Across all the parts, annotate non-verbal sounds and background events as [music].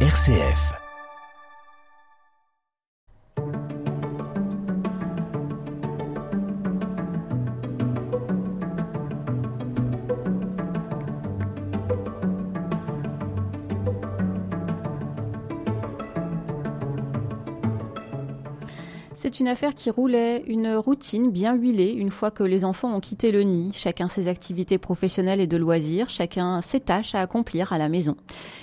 RCF. C'est une affaire qui roulait, une routine bien huilée une fois que les enfants ont quitté le nid, chacun ses activités professionnelles et de loisirs, chacun ses tâches à accomplir à la maison.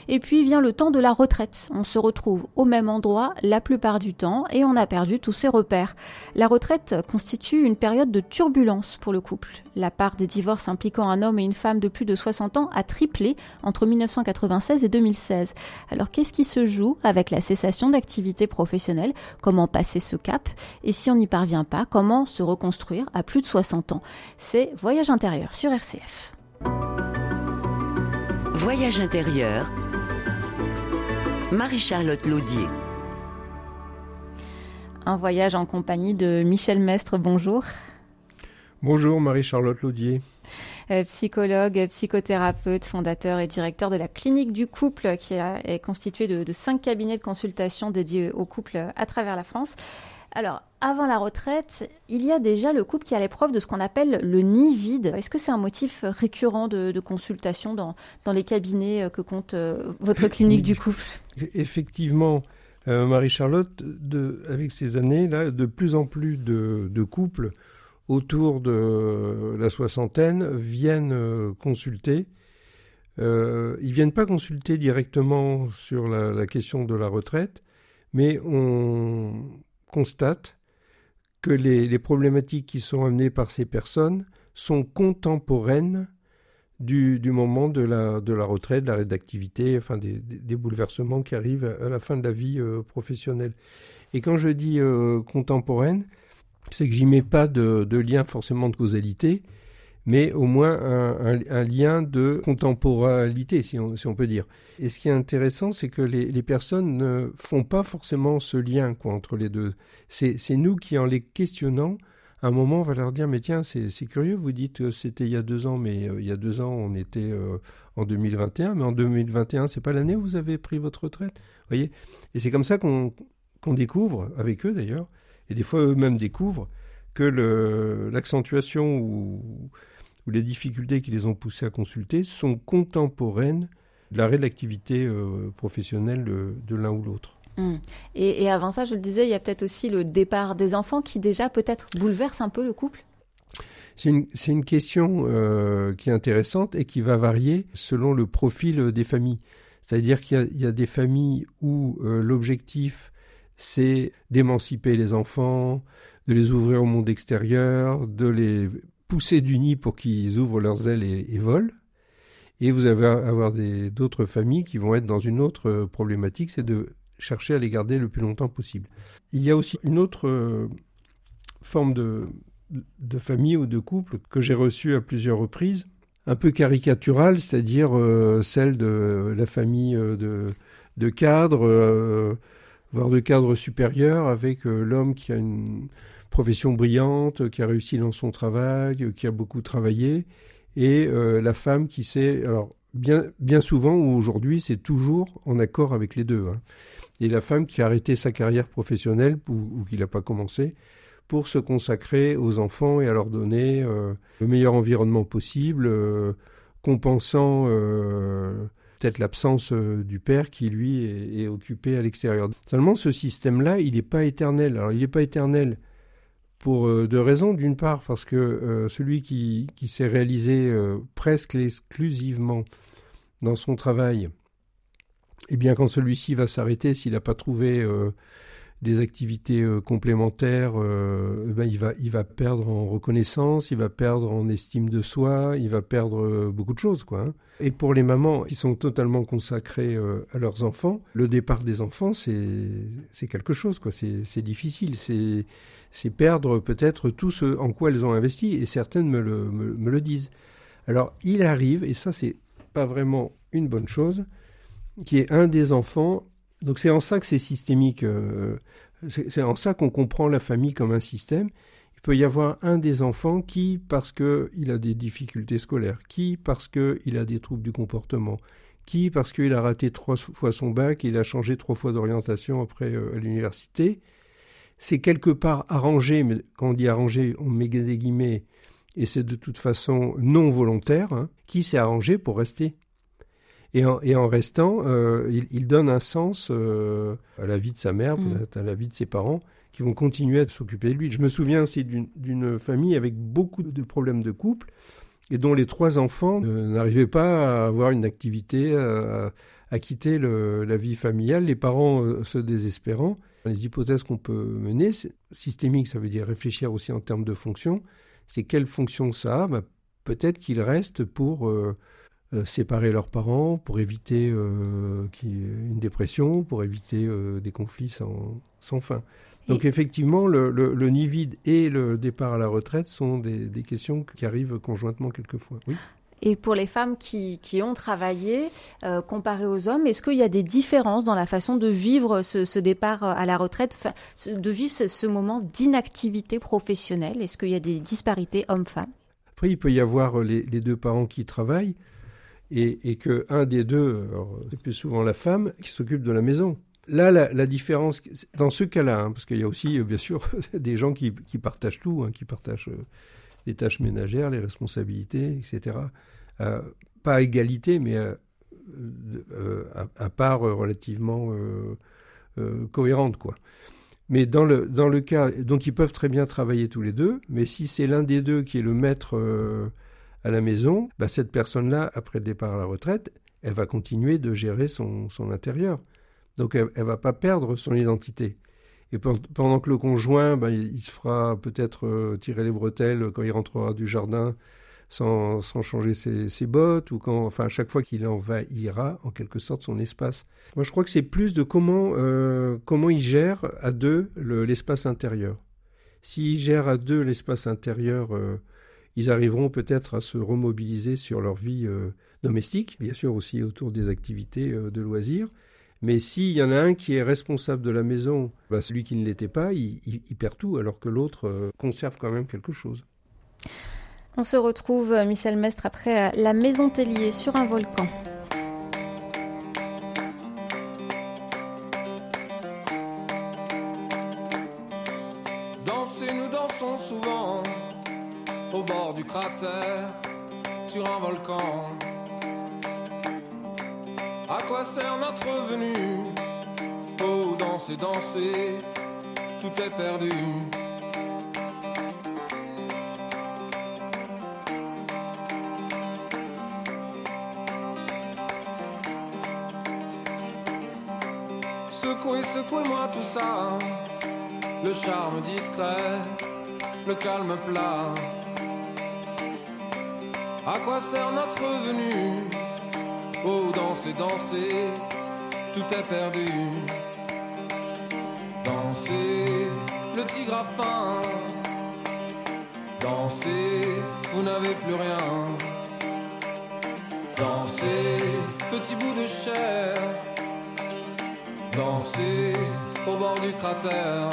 Et puis vient le temps de la retraite. On se retrouve au même endroit la plupart du temps et on a perdu tous ses repères. La retraite constitue une période de turbulence pour le couple. La part des divorces impliquant un homme et une femme de plus de 60 ans a triplé entre 1996 et 2016. Alors qu'est-ce qui se joue avec la cessation d'activité professionnelle Comment passer ce cap? Et si on n'y parvient pas, comment se reconstruire à plus de 60 ans? C'est Voyage intérieur sur RCF. Voyage intérieur. Marie-Charlotte Laudier. Un voyage en compagnie de Michel Mestre, bonjour. Bonjour Marie-Charlotte Laudier. Euh, psychologue, psychothérapeute, fondateur et directeur de la clinique du couple qui est constituée de, de cinq cabinets de consultation dédiés au couple à travers la France. Alors, avant la retraite, il y a déjà le couple qui a l'épreuve de ce qu'on appelle le nid vide. Est-ce que c'est un motif récurrent de, consultation dans, les cabinets que compte euh, votre clinique du couple Effectivement, euh, Marie-Charlotte, avec ces années-là, de plus en plus de, couples autour de la soixantaine viennent euh, consulter. ils ils viennent pas consulter directement sur la question de la retraite, mais on constate que les, problématiques qui sont amenées par ces personnes sont contemporaines du, moment de la, retraite, de l'arrêt d'activité, enfin des, bouleversements qui arrivent à la fin de la vie euh, professionnelle. Et quand je dis euh, contemporaine, c'est que j'y mets pas de, lien forcément de causalité, mais au moins un, lien de contemporanéité, si on, peut dire. Et ce qui est intéressant, c'est que les, personnes ne font pas forcément ce lien entre les deux. C'est nous qui, en les questionnant, à un moment, on va leur dire, mais tiens, c'est curieux, vous dites que c'était il y a deux ans, mais euh, il y a deux ans, on était euh, en 2021, mais en 2021, c'est pas l'année où vous avez pris votre retraite. voyez? Et c'est comme ça qu'on découvre, avec eux d'ailleurs, et des fois eux-mêmes découvrent, que l'accentuation ou ou les difficultés qui les ont poussés à consulter sont contemporaines de l'arrêt de l'activité euh, professionnelle de, l'un ou l'autre. Hum. Et, avant ça, je le disais, il y a peut-être aussi le départ des enfants qui déjà peut-être bouleverse un peu le couple c'est une, question euh, qui est intéressante et qui va varier selon le profil des familles. C'est-à-dire qu'il y, a des familles où euh, l'objectif c'est d'émanciper les enfants, de les ouvrir au monde extérieur, de les pousser du nid pour qu'ils ouvrent leurs ailes et, volent. Et vous allez avoir d'autres familles qui vont être dans une autre euh, problématique, c'est de chercher à les garder le plus longtemps possible. Il y a aussi une autre euh, forme de, de famille ou de couple que j'ai reçue à plusieurs reprises, un peu caricaturale, c'est-à-dire euh, celle de la famille de, de cadres, voire de cadres supérieurs, avec l'homme qui a une profession brillante, qui a réussi dans son travail, qui a beaucoup travaillé, et euh, la femme qui sait, alors bien, bien souvent ou aujourd'hui, c'est toujours en accord avec les deux. Hein. Et la femme qui a arrêté sa carrière professionnelle ou, qui n'a pas commencé pour se consacrer aux enfants et à leur donner euh, le meilleur environnement possible, euh, compensant peut-être l'absence du père qui lui est, est occupé à l'extérieur. Seulement ce système-là, il n'est pas éternel. Alors il n'est pas éternel pour euh, deux raisons. D'une part, parce que euh, celui qui, s'est réalisé euh, presque exclusivement dans son travail, eh bien, quand celui-ci va s'arrêter, s'il n'a pas trouvé des activités euh, complémentaires, euh, eh ben il, va, il va perdre en reconnaissance, il va perdre en estime de soi, il va perdre euh, beaucoup de choses. quoi. Hein. Et pour les mamans qui sont totalement consacrées à leurs enfants, le départ des enfants, c'est quelque chose. quoi. C'est difficile. C'est perdre peut-être tout ce en quoi elles ont investi, et certaines me le, me le disent. Alors il arrive, et ça c'est pas vraiment une bonne chose, qui est un des enfants donc c'est en ça que c'est systémique. Euh, c'est en ça qu'on comprend la famille comme un système. Il peut y avoir un des enfants qui, parce qu'il a des difficultés scolaires, qui, parce qu'il a des troubles du comportement, qui, parce qu'il a raté trois fois son bac, il a changé trois fois d'orientation après à l'université, c'est quelque part arrangé, mais quand on dit arrangé, on met des guillemets, et c'est de toute façon non volontaire, hein, qui s'est arrangé pour rester. Et en, et en restant, euh, il, il, donne un sens euh, à la vie de sa mère, mm. peut-être à la vie de ses parents, qui vont continuer à s'occuper de lui. Je me souviens aussi d'une famille avec beaucoup de problèmes de couple, et dont les trois enfants n'arrivaient pas à avoir une activité, à, à quitter le, la vie familiale, les parents euh, se désespérant. Les hypothèses qu'on peut mener, systémique, ça veut dire réfléchir aussi en termes de fonction, c'est quelle fonction ça a? Bah, Peut-être qu'il reste pour euh, euh, séparer leurs parents, pour éviter euh, une dépression, pour éviter des conflits sans, sans fin. Donc effectivement, le, le, nid vide et le départ à la retraite sont des, des questions qui arrivent conjointement quelquefois. Oui. Et pour les femmes qui, qui ont travaillé, euh, comparé aux hommes, est-ce qu'il y a des différences dans la façon de vivre ce, ce départ à la retraite, de vivre ce, ce moment d'inactivité professionnelle? Est-ce qu'il y a des disparités hommes-femmes? Après, il peut y avoir les, les, deux parents qui travaillent et, et que un des deux, c'est plus souvent la femme, qui s'occupe de la maison. Là, la, différence, dans ce cas-là, hein, parce qu'il y a aussi, bien sûr, [laughs] des gens qui, partagent tout, hein, qui partagent euh, les tâches ménagères, les responsabilités, etc. Euh, pas à égalité, mais à, euh, part relativement euh, cohérente, quoi. Mais dans le, dans le cas, donc ils peuvent très bien travailler tous les deux, mais si c'est l'un des deux qui est le maître à la maison, bah cette personne-là, après le départ à la retraite, elle va continuer de gérer son, intérieur. Donc elle ne va pas perdre son identité. Et pendant que le conjoint, ben, il, se fera peut-être euh, tirer les bretelles quand il rentrera du jardin sans, changer ses, bottes, ou quand, enfin, à chaque fois qu'il envahira en quelque sorte son espace. Moi, je crois que c'est plus de comment, euh, comment il gère à deux l'espace intérieur. S'ils gèrent à deux l'espace intérieur, euh, ils arriveront peut-être à se remobiliser sur leur vie euh, domestique, bien sûr aussi autour des activités euh, de loisirs. Mais s'il y en a un qui est responsable de la maison, bah celui qui ne l'était pas, il, il, perd tout, alors que l'autre euh, conserve quand même quelque chose. On se retrouve, Michel Mestre, après la maison Tellier sur un volcan. Volcan. À quoi sert notre venue? Oh, danser, danser, tout est perdu. Secouez, secouez-moi tout ça. Le charme discret, le calme plat. À quoi sert notre venue? Oh, danser, danser, tout est perdu. Dansez, le tigre a faim. Dansez, vous n'avez plus rien. Dansez, petit bout de chair. Dansez au bord du cratère.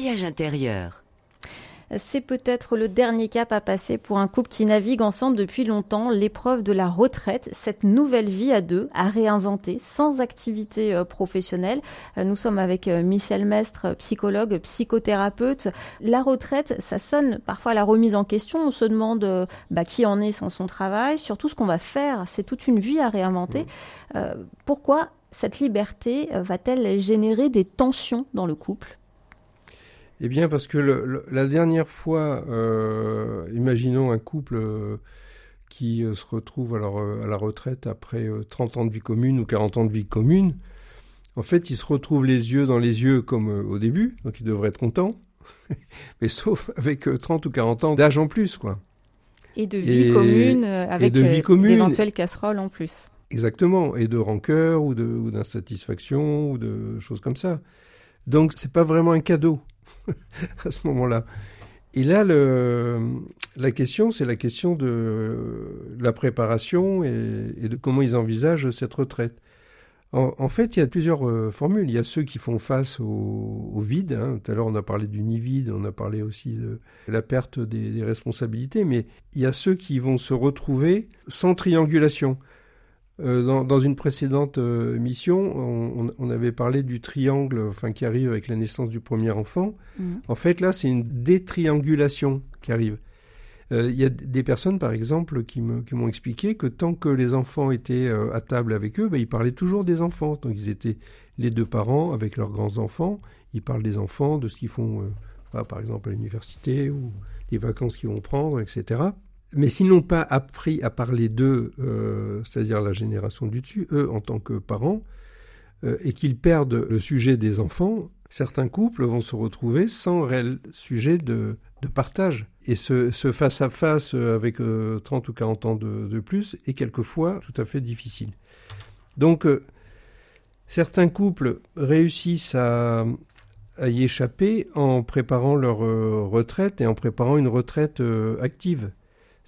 Voyage intérieur. C'est peut-être le dernier cap à passer pour un couple qui navigue ensemble depuis longtemps, l'épreuve de la retraite, cette nouvelle vie à deux, à réinventer, sans activité euh, professionnelle. Euh, nous sommes avec euh, Michel Mestre, psychologue, psychothérapeute. La retraite, ça sonne parfois à la remise en question. On se demande bah, qui en est sans son travail, surtout ce qu'on va faire. C'est toute une vie à réinventer. Mmh. pourquoi cette liberté va-t-elle générer des tensions dans le couple? Eh bien, parce que le, le, la dernière fois, euh, imaginons un couple euh, qui euh, se retrouve alors euh, à la retraite après 30 ans de vie commune ou 40 ans de vie commune. En fait, ils se retrouvent les yeux dans les yeux comme au début, donc ils devraient être contents, [laughs] mais sauf avec 30 ou 40 ans d'âge en plus, quoi. Et de vie et, commune avec d'éventuelles casseroles en plus. Exactement, et de rancœur ou d'insatisfaction ou, ou de choses comme ça. Donc c'est pas vraiment un cadeau [laughs] à ce moment-là. Et là, la question, c'est la question de la préparation et, de comment ils envisagent cette retraite. En, fait, il y a plusieurs euh, formules. Il y a ceux qui font face au, vide. Hein. Tout à l'heure, on a parlé du nid vide, on a parlé aussi de la perte des, responsabilités. Mais il y a ceux qui vont se retrouver sans triangulation. Euh, dans, dans, une précédente euh, mission, on, on, avait parlé du triangle enfin, qui arrive avec la naissance du premier enfant. Mmh. En fait, là, c'est une détriangulation qui arrive. Euh, il y a des personnes, par exemple, qui m'ont expliqué que tant que les enfants étaient euh, à table avec eux, ben, ils parlaient toujours des enfants. Tant qu'ils étaient les deux parents avec leurs grands-enfants, ils parlent des enfants, de ce qu'ils font, euh, par exemple, à l'université ou des vacances qu'ils vont prendre, etc. Mais s'ils n'ont pas appris à parler d'eux, c'est-à-dire la génération du dessus, eux en tant que parents, et qu'ils perdent le sujet des enfants, certains couples vont se retrouver sans réel sujet de, de partage. Et ce, face à face avec 30 euh, ou 40 ans de, plus est quelquefois tout à fait difficile. Donc, euh, certains couples réussissent à, y échapper en préparant leur euh, retraite et en préparant une retraite active.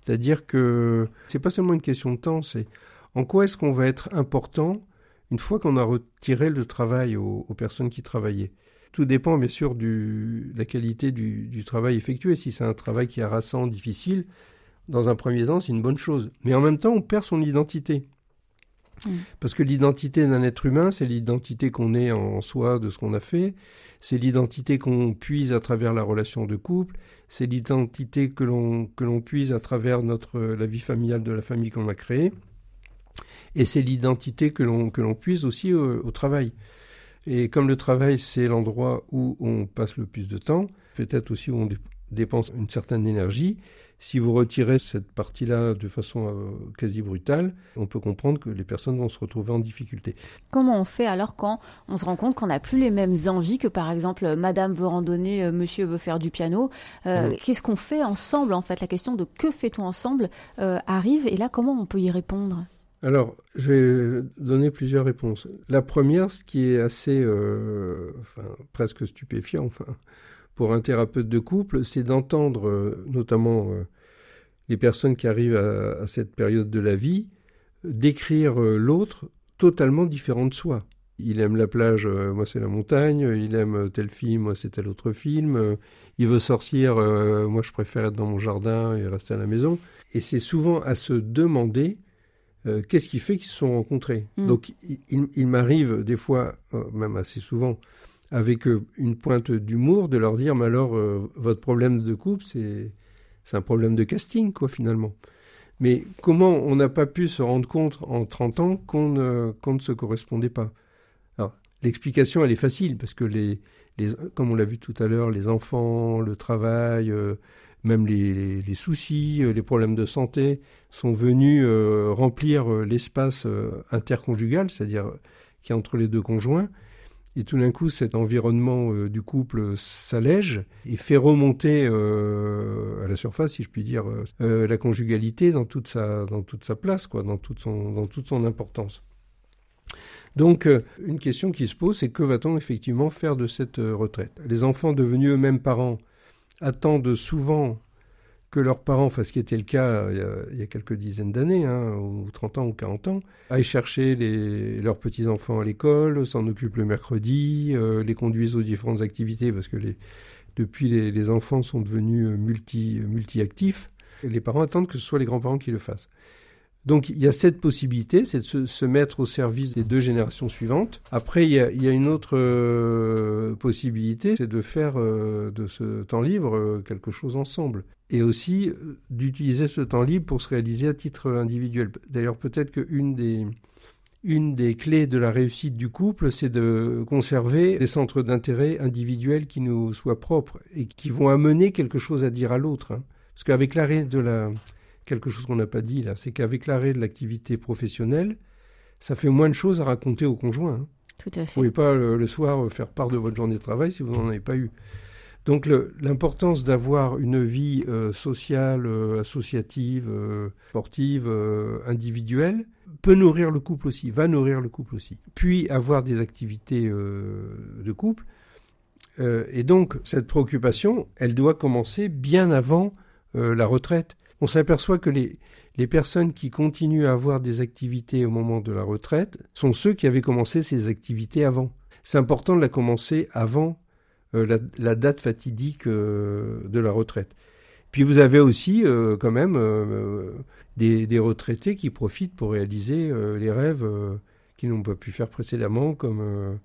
C'est-à-dire que c'est pas seulement une question de temps, c'est en quoi est-ce qu'on va être important une fois qu'on a retiré le travail aux personnes qui travaillaient. Tout dépend bien sûr de la qualité du, travail effectué. Si c'est un travail qui est harassant, difficile, dans un premier temps, c'est une bonne chose. Mais en même temps, on perd son identité. Mm. Parce que l'identité d'un être humain, c'est l'identité qu'on est en soi de ce qu'on a fait, c'est l'identité qu'on puise à travers la relation de couple, c'est l'identité que l'on que l'on puise à travers notre la vie familiale de la famille qu'on a créée, et c'est l'identité que l'on que l'on puise aussi au travail. Et comme le travail, c'est l'endroit où on passe le plus de temps, peut-être aussi où on dépense une certaine énergie, si vous retirez cette partie-là de façon euh, quasi brutale, on peut comprendre que les personnes vont se retrouver en difficulté. Comment on fait alors quand on se rend compte qu'on n'a plus les mêmes envies que par exemple Madame veut randonner, euh, Monsieur veut faire du piano euh, Qu'est-ce qu'on fait ensemble en fait? La question de que fait-on ensemble arrive et là comment on peut y répondre? Alors, je vais donner plusieurs réponses. La première, ce qui est assez, euh, enfin, presque stupéfiant, enfin, pour un thérapeute de couple, c'est d'entendre, euh, notamment euh, les personnes qui arrivent à, cette période de la vie, décrire l'autre totalement différent de soi. Il aime la plage, moi c'est la montagne. Il aime tel film, moi c'est tel autre film. il veut sortir, moi je préfère être dans mon jardin et rester à la maison. Et c'est souvent à se demander euh, qu'est-ce qui fait qu'ils se sont rencontrés mm. Donc, il, m'arrive des fois, euh, même assez souvent, avec euh, une pointe d'humour, de leur dire, mais alors, votre problème de couple, c'est, un problème de casting, quoi, finalement. Mais comment on n'a pas pu se rendre compte en 30 ans qu'on ne, se correspondait pas? Alors, l'explication, elle est facile, parce que les, comme on l'a vu tout à l'heure, les enfants, le travail, même les, soucis, euh, les problèmes de santé sont venus euh, remplir euh, l'espace interconjugal, c'est-à-dire qui est entre les deux conjoints. Et tout d'un coup, cet environnement du couple s'allège et fait remonter à la surface, si je puis dire, la conjugalité dans toute sa dans toute sa place, quoi, dans toute son dans toute son importance. Donc, une question qui se pose, c'est que va-t-on effectivement faire de cette retraite? Les enfants devenus eux-mêmes parents attendent souvent que leurs parents, enfin ce qui était le cas il y a, quelques dizaines d'années, hein, ou 30 ans ou 40 ans, aillent chercher leurs petits-enfants à l'école, s'en occupent le mercredi, euh, les conduisent aux différentes activités, parce que depuis les, enfants sont devenus multi, multi-actifs, les parents attendent que ce soit les grands-parents qui le fassent. Donc il y a cette possibilité, c'est de se, mettre au service des deux générations suivantes. Après, il y a, une autre euh, possibilité, c'est de faire euh, de ce temps libre euh, quelque chose ensemble. Et aussi d'utiliser ce temps libre pour se réaliser à titre individuel. D'ailleurs, peut-être qu'une des, une des clés de la réussite du couple, c'est de conserver des centres d'intérêt individuels qui nous soient propres et qui vont amener quelque chose à dire à l'autre. Hein. Parce qu'avec l'arrêt de la quelque chose qu'on n'a pas dit là, c'est qu'avec l'arrêt de l'activité professionnelle, ça fait moins de choses à raconter au conjoint. Hein. Tout à fait. Vous ne pouvez pas le, soir faire part de votre journée de travail si vous n'en avez pas eu. Donc l'importance d'avoir une vie euh, sociale, euh, associative, euh, sportive, individuelle, peut nourrir le couple aussi, va nourrir le couple aussi. Puis avoir des activités de couple, et donc, cette préoccupation, elle doit commencer bien avant la retraite. On s'aperçoit que les, les personnes qui continuent à avoir des activités au moment de la retraite sont ceux qui avaient commencé ces activités avant. C'est important de la commencer avant euh, la, date fatidique de la retraite. Puis vous avez aussi quand même des, retraités qui profitent pour réaliser les rêves qu'ils n'ont pas pu faire précédemment, comme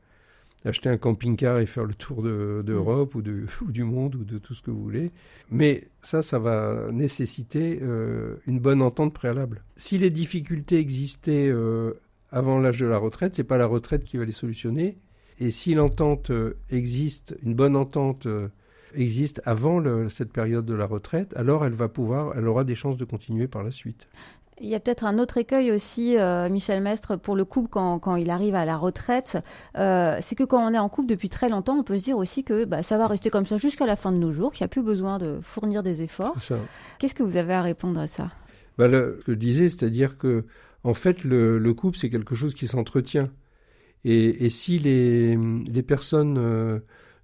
acheter un camping-car et faire le tour d'Europe de, ou, [laughs] ou, du monde ou de tout ce que vous voulez. Mais ça, ça va nécessiter euh, une bonne entente préalable. Si les difficultés existaient euh, avant l'âge de la retraite, c'est pas la retraite qui va les solutionner. Et si l'entente euh, existe, une bonne entente existe avant le, cette période de la retraite, alors elle va pouvoir, elle aura des chances de continuer par la suite. Il y a peut-être un autre écueil aussi, euh, Michel Mestre, pour le couple quand, quand, il arrive à la retraite. Euh, c'est que quand on est en couple depuis très longtemps, on peut se dire aussi que bah, ça va rester comme ça jusqu'à la fin de nos jours, qu'il n'y a plus besoin de fournir des efforts. Qu'est-ce que vous avez à répondre à ça? Bah, le, Je disais, c'est-à-dire que en fait, le, le couple, c'est quelque chose qui s'entretient. Et, si les, personnes euh,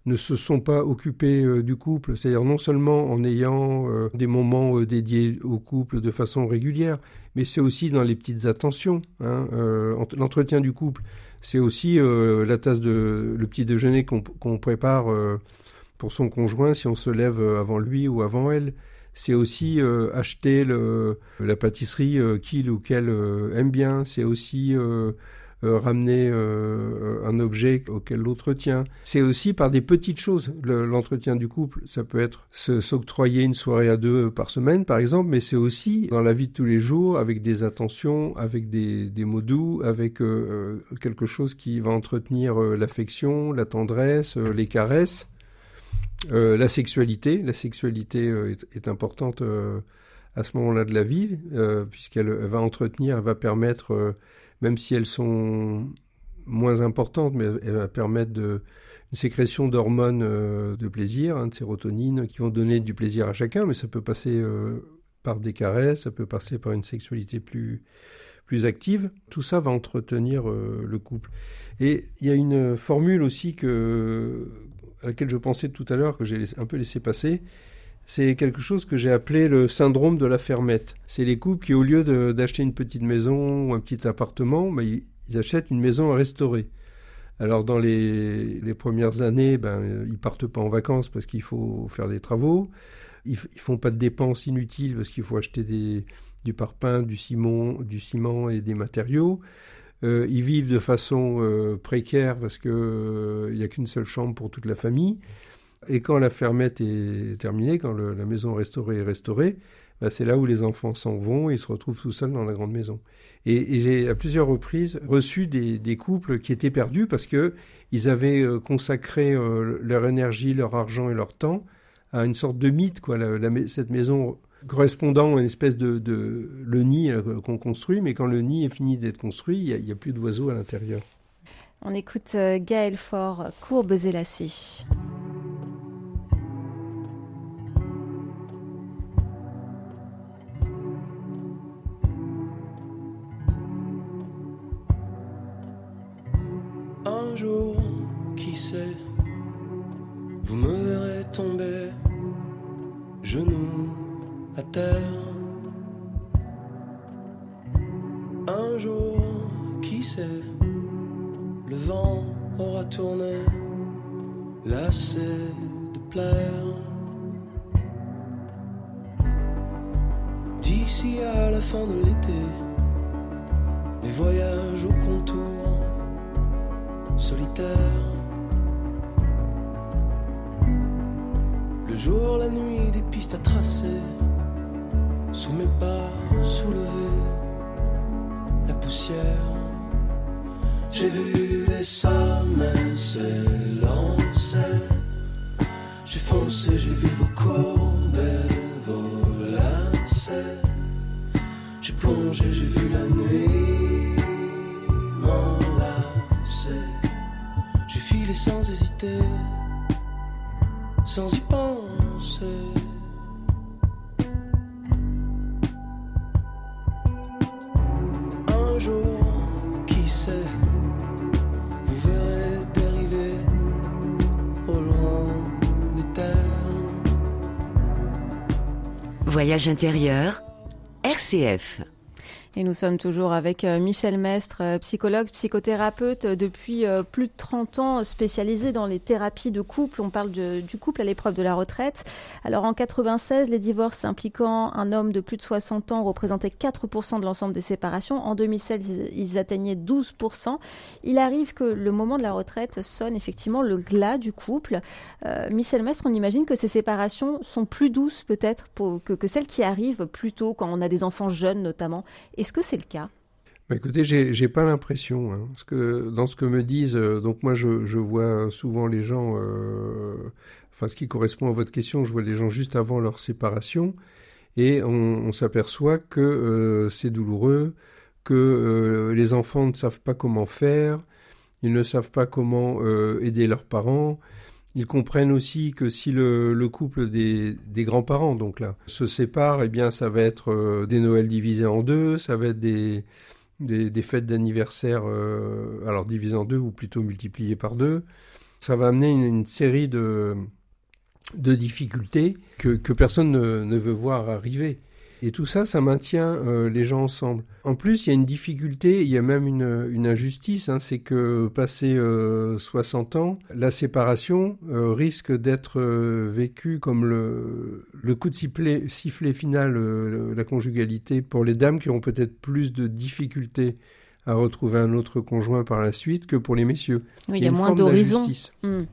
ne se sont pas occupés euh, du couple, c'est-à-dire non seulement en ayant euh, des moments dédiés au couple de façon régulière, mais c'est aussi dans les petites attentions. Hein, L'entretien du couple, c'est aussi la tasse de le petit déjeuner qu'on prépare pour son conjoint si on se lève avant lui ou avant elle. C'est aussi acheter la pâtisserie qu'il ou qu'elle aime bien. C'est aussi ramener euh, un objet auquel l'autre tient. C'est aussi par des petites choses l'entretien du couple. Ça peut être s'octroyer une soirée à deux par semaine, par exemple, mais c'est aussi dans la vie de tous les jours, avec des attentions, avec des, mots doux, avec euh, quelque chose qui va entretenir l'affection, la tendresse, les caresses. la sexualité, la sexualité est, importante à ce moment-là de la vie, puisqu'elle va entretenir, elle va permettre même si elles sont moins importantes, mais de, une sécrétion d'hormones euh, de plaisir, hein, de sérotonine, qui vont donner du plaisir à chacun, mais ça peut passer euh, par des caresses, ça peut passer par une sexualité plus, active. Tout ça va entretenir euh, le couple. Et il y a une formule aussi à laquelle je pensais tout à l'heure, que j'ai un peu laissé passer, c'est quelque chose que j'ai appelé le syndrome de la fermette. C'est les couples qui, au lieu d'acheter une petite maison ou un petit appartement, ben, ils, achètent une maison à restaurer. Alors dans les, premières années, ben, ils partent pas en vacances parce qu'il faut faire des travaux. Ils, font pas de dépenses inutiles parce qu'il faut acheter du parpaing, du ciment, du ciment et des matériaux. Euh, ils vivent de façon euh, précaire parce que euh, il y a qu'une seule chambre pour toute la famille. Et quand la fermette est terminée, quand la maison restaurée est restaurée, bah, c'est là où les enfants s'en vont et ils se retrouvent tout seuls dans la grande maison. Et, j'ai à plusieurs reprises reçu des, couples qui étaient perdus parce que ils avaient euh, consacré euh, leur énergie, leur argent et leur temps à une sorte de mythe, quoi. cette maison correspondant à une espèce de, le nid euh, qu'on construit, mais quand le nid est fini d'être construit, il n'y a, plus d'oiseaux à l'intérieur. On écoute Gaël Faure, Courbes et lacets. Solitaire. Le jour, la nuit, des pistes à tracer. Sous mes pas soulever la poussière. J'ai vu les sommets s'élancer. J'ai foncé, j'ai vu vos courbes vos. J'ai plongé, j'ai vu la nuit sans hésiter, sans y penser. Un jour, qui sait, vous verrez dériver au loin des terres. Voyage intérieur, RCF. Et nous sommes toujours avec euh, Michel Mestre, euh, psychologue, psychothérapeute euh, depuis plus de 30 ans, spécialisé dans les thérapies de couple. On parle du couple à l'épreuve de la retraite. Alors en 96, les divorces impliquant un homme de plus de 60 ans représentaient 4% de l'ensemble des séparations. En 2016, ils atteignaient 12%. Il arrive que le moment de la retraite sonne effectivement le glas du couple. Michel Mestre, on imagine que ces séparations sont plus douces peut-être que, que celles qui arrivent plus tôt quand on a des enfants jeunes notamment. Est-ce que c'est le cas? Bah écoutez, j'ai pas l'impression, hein, que dans ce que me disent, euh, donc moi je, vois souvent les gens, euh, enfin ce qui correspond à votre question, je vois les gens juste avant leur séparation, et on, s'aperçoit que euh, c'est douloureux, que les enfants ne savent pas comment faire, ils ne savent pas comment aider leurs parents, ils comprennent aussi que si le, couple des, grands-parents, donc là, se sépare, eh bien, ça va être euh, des Noëls divisés en deux, ça va être des, des, fêtes d'anniversaire, euh, alors divisées en deux ou plutôt multipliées par deux. Ça va amener une, série de, difficultés que, personne ne, ne veut voir arriver. Et tout ça, ça maintient euh, les gens ensemble. En plus, il y a une difficulté, il y a même une, injustice, hein, c'est que passé 60 euh, ans, la séparation euh, risque d'être vécue comme le, le coup de sifflet, sifflet final, la conjugalité, pour les dames qui ont peut-être plus de difficultés à retrouver un autre conjoint par la suite que pour les messieurs. Oui, il y a, moins d'horizons. Hmm.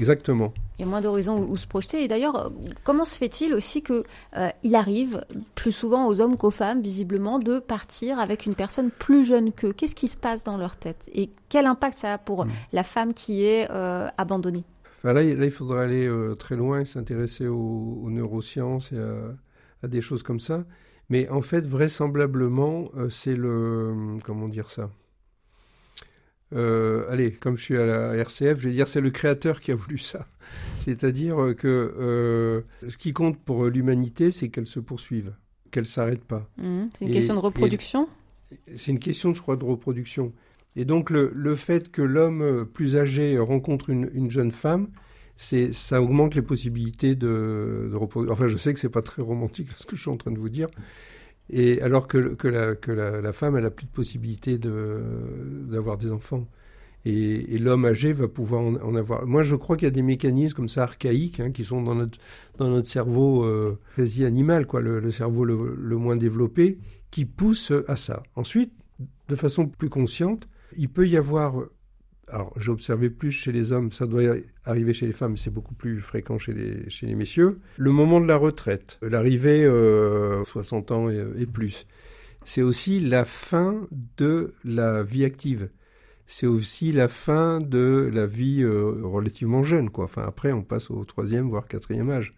Exactement. Il y a moins d'horizons où, se projeter. Et d'ailleurs, comment se fait-il aussi que euh, il arrive plus souvent aux hommes qu'aux femmes, visiblement, de partir avec une personne plus jeune qu'eux? Qu'est-ce qui se passe dans leur tête? Et quel impact ça a pour hmm. la femme qui est euh, abandonnée? Enfin, là, il faudrait aller euh, très loin et s'intéresser aux, neurosciences et à, à, des choses comme ça. Mais en fait, vraisemblablement, euh, c'est le. Comment dire ça? Euh, allez, comme je suis à la RCF, je vais dire c'est le créateur qui a voulu ça. [laughs] C'est-à-dire que euh, ce qui compte pour l'humanité, c'est qu'elle se poursuive, qu'elle s'arrête pas. Mmh, c'est une question de reproduction? C'est une question, je crois, de reproduction. Et donc le, le fait que l'homme plus âgé rencontre une, une jeune femme, c'est ça augmente les possibilités de, de. Enfin, je sais que c'est pas très romantique [laughs] ce que je suis en train de vous dire. Et alors que, la, que la, femme, elle a plus de possibilités d'avoir des enfants. Et, l'homme âgé va pouvoir en, avoir. Moi, je crois qu'il y a des mécanismes comme ça archaïques hein, qui sont dans notre, dans notre cerveau euh, quasi animal, quoi, le, le cerveau le, le, moins développé, qui poussent à ça. Ensuite, de façon plus consciente, il peut y avoir alors j'ai observé plus chez les hommes, ça doit arriver chez les femmes, c'est beaucoup plus fréquent chez les, chez les messieurs. Le moment de la retraite, l'arrivée euh, 60 ans et, plus, c'est aussi la fin de la vie active. C'est aussi la fin de la vie euh, relativement jeune, quoi. Enfin, après, on passe au troisième, voire quatrième âge.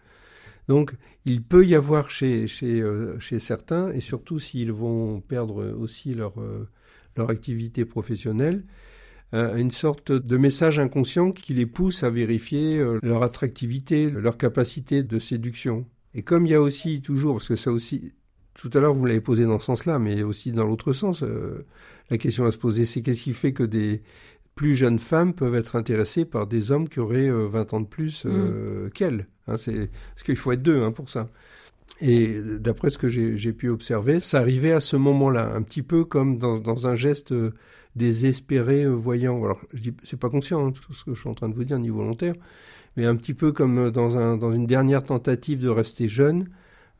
Donc, il peut y avoir chez, chez, euh, chez certains, et surtout s'ils vont perdre aussi leur, euh, leur activité professionnelle, euh, une sorte de message inconscient qui les pousse à vérifier euh, leur attractivité, leur capacité de séduction. Et comme il y a aussi toujours, parce que ça aussi, tout à l'heure vous l'avez posé dans ce sens-là, mais aussi dans l'autre sens, euh, la question à se poser, c'est qu'est-ce qui fait que des plus jeunes femmes peuvent être intéressées par des hommes qui auraient 20 ans de plus mm. qu'elles hein, c'est Parce qu'il faut être deux hein, pour ça. Et d'après ce que j'ai pu observer, ça arrivait à ce moment-là, un petit peu comme dans, dans un geste désespéré euh, voyant. Alors, je dis, c'est pas conscient hein, tout ce que je suis en train de vous dire ni volontaire, mais un petit peu comme euh, dans, un, dans une dernière tentative de rester jeune,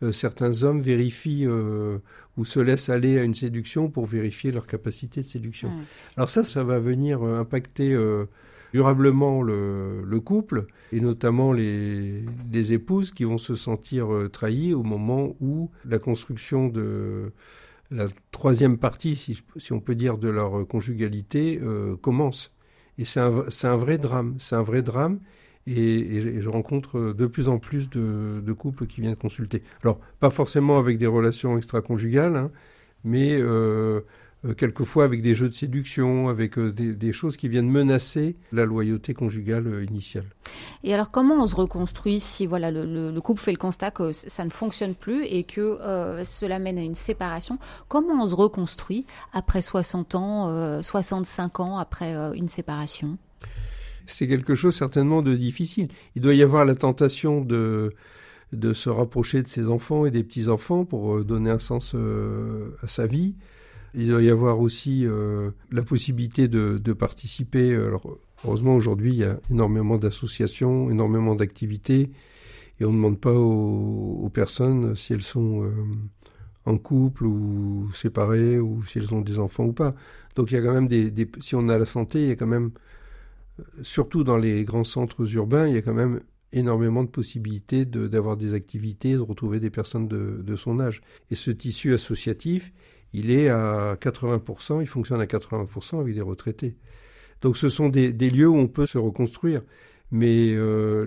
euh, certains hommes vérifient ou se laissent aller à une séduction pour vérifier leur capacité de séduction. Alors ça, ça va venir impacter durablement le, le, couple et notamment les, les, épouses qui vont se sentir trahies au moment où la construction de la troisième partie, si, on peut dire, de leur conjugalité euh, commence. Et c'est un, vrai drame. C'est un vrai drame. Et, je rencontre de plus en plus de, couples qui viennent consulter. Alors, pas forcément avec des relations extra-conjugales, hein, mais euh, euh, quelquefois avec des jeux de séduction, avec euh, des, choses qui viennent menacer la loyauté conjugale euh, initiale. Et alors comment on se reconstruit si voilà le, couple fait le constat que ça ne fonctionne plus et que cela mène à une séparation? Comment on se reconstruit après 60 ans, 65 ans après une séparation? C'est quelque chose certainement de difficile. Il doit y avoir la tentation de de se rapprocher de ses enfants et des petits-enfants pour donner un sens à sa vie. Il doit y avoir aussi la possibilité de, participer. Alors, heureusement, aujourd'hui, il y a énormément d'associations, énormément d'activités, et on ne demande pas aux, personnes si elles sont en couple ou séparées ou si elles ont des enfants ou pas. Donc il y a quand même des, si on a la santé, il y a quand même, surtout dans les grands centres urbains, il y a quand même énormément de possibilités d'avoir des activités, de retrouver des personnes de, de, son âge. Et ce tissu associatif, il est à 80%, il fonctionne à 80% avec des retraités. Donc ce sont des, lieux où on peut se reconstruire. Mais euh,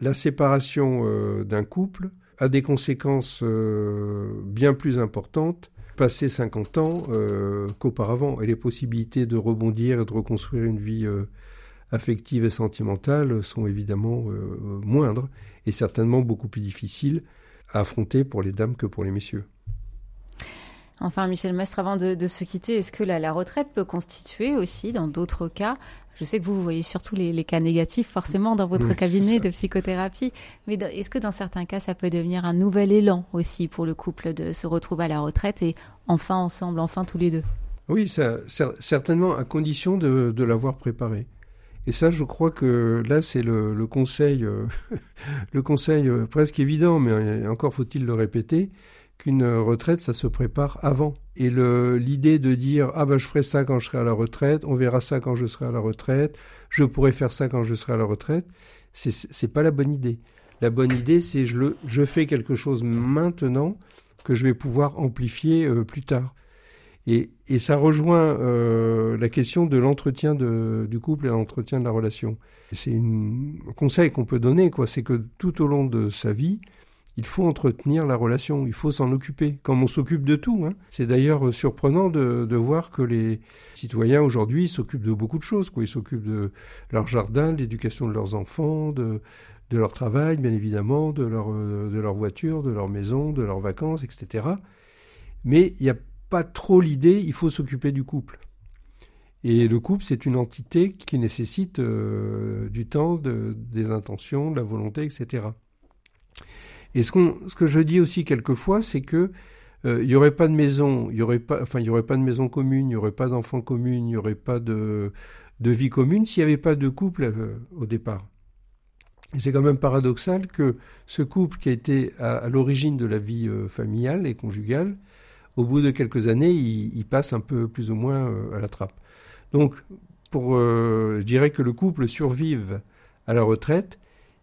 la, séparation euh, d'un couple, a des conséquences euh, bien plus importantes passé 50 ans qu'auparavant. Et les possibilités de rebondir et de reconstruire une vie affective et sentimentale sont évidemment moindres et certainement beaucoup plus difficiles à affronter pour les dames que pour les messieurs. Enfin, Michel Mestre, avant de, se quitter, est-ce que la, retraite peut constituer aussi, dans d'autres cas, je sais que vous, vous voyez surtout les, cas négatifs forcément dans votre cabinet de psychothérapie, mais est-ce que dans certains cas, ça peut devenir un nouvel élan aussi pour le couple de se retrouver à la retraite et enfin ensemble, enfin tous les deux? Oui, ça, certainement à condition de, l'avoir préparé. Et ça, je crois que là, c'est le, conseil, euh, [laughs] le conseil euh, presque évident, mais encore faut-il le répéter, qu'une retraite, ça se prépare avant. Et l'idée de dire ah ben je ferai ça quand je serai à la retraite, on verra ça quand je serai à la retraite, je pourrai faire ça quand je serai à la retraite, c'est pas la bonne idée. La bonne idée, c'est je je fais quelque chose maintenant que je vais pouvoir amplifier euh, plus tard. Et, et ça rejoint euh, la question de l'entretien du couple et l'entretien de la relation. C'est un conseil qu'on peut donner, quoi. C'est que tout au long de sa vie, il faut entretenir la relation, il faut s'en occuper, comme on s'occupe de tout. Hein. C'est d'ailleurs euh, surprenant de, voir que les citoyens aujourd'hui s'occupent de beaucoup de choses. Ils s'occupent de leur jardin, de l'éducation de leurs enfants, de, leur travail, bien évidemment, de leur, euh, de leur voiture, de leur maison, de leurs vacances, etc. Mais il n'y a pas trop l'idée, il faut s'occuper du couple. Et le couple, c'est une entité qui nécessite euh, du temps, des intentions, de la volonté, etc. Et ce, que je dis aussi quelquefois, c'est que euh, il n'y aurait pas de maison, il y aurait pas, enfin il aurait pas de maison commune, il n'y aurait pas d'enfants communs, il n'y aurait pas de, vie commune s'il n'y avait pas de couple euh, au départ. Et c'est quand même paradoxal que ce couple qui a été à, l'origine de la vie euh, familiale et conjugale, au bout de quelques années, il, il passe un peu plus ou moins à la trappe. Donc, pour, je dirais que le couple survive à la retraite,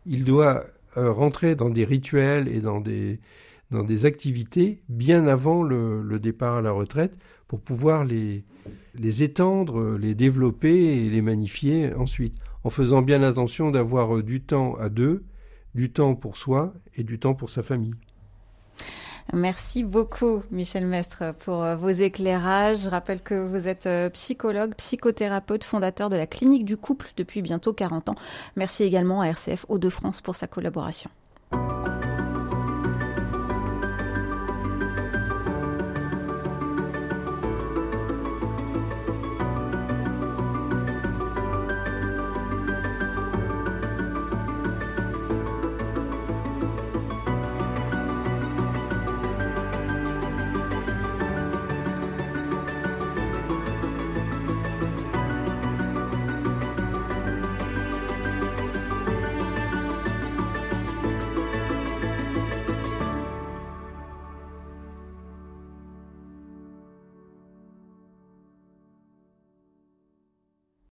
il doit euh, rentrer dans des rituels et dans des, dans des activités bien avant le, départ à la retraite pour pouvoir les, les étendre, les développer et les magnifier ensuite, en faisant bien attention d'avoir euh, du temps à deux, du temps pour soi et du temps pour sa famille. Merci beaucoup, Michel Mestre, pour euh, vos éclairages. Je rappelle que vous êtes euh, psychologue, psychothérapeute, fondateur de la Clinique du Couple depuis bientôt 40 ans. Merci également à RCF Hauts-de-France pour sa collaboration.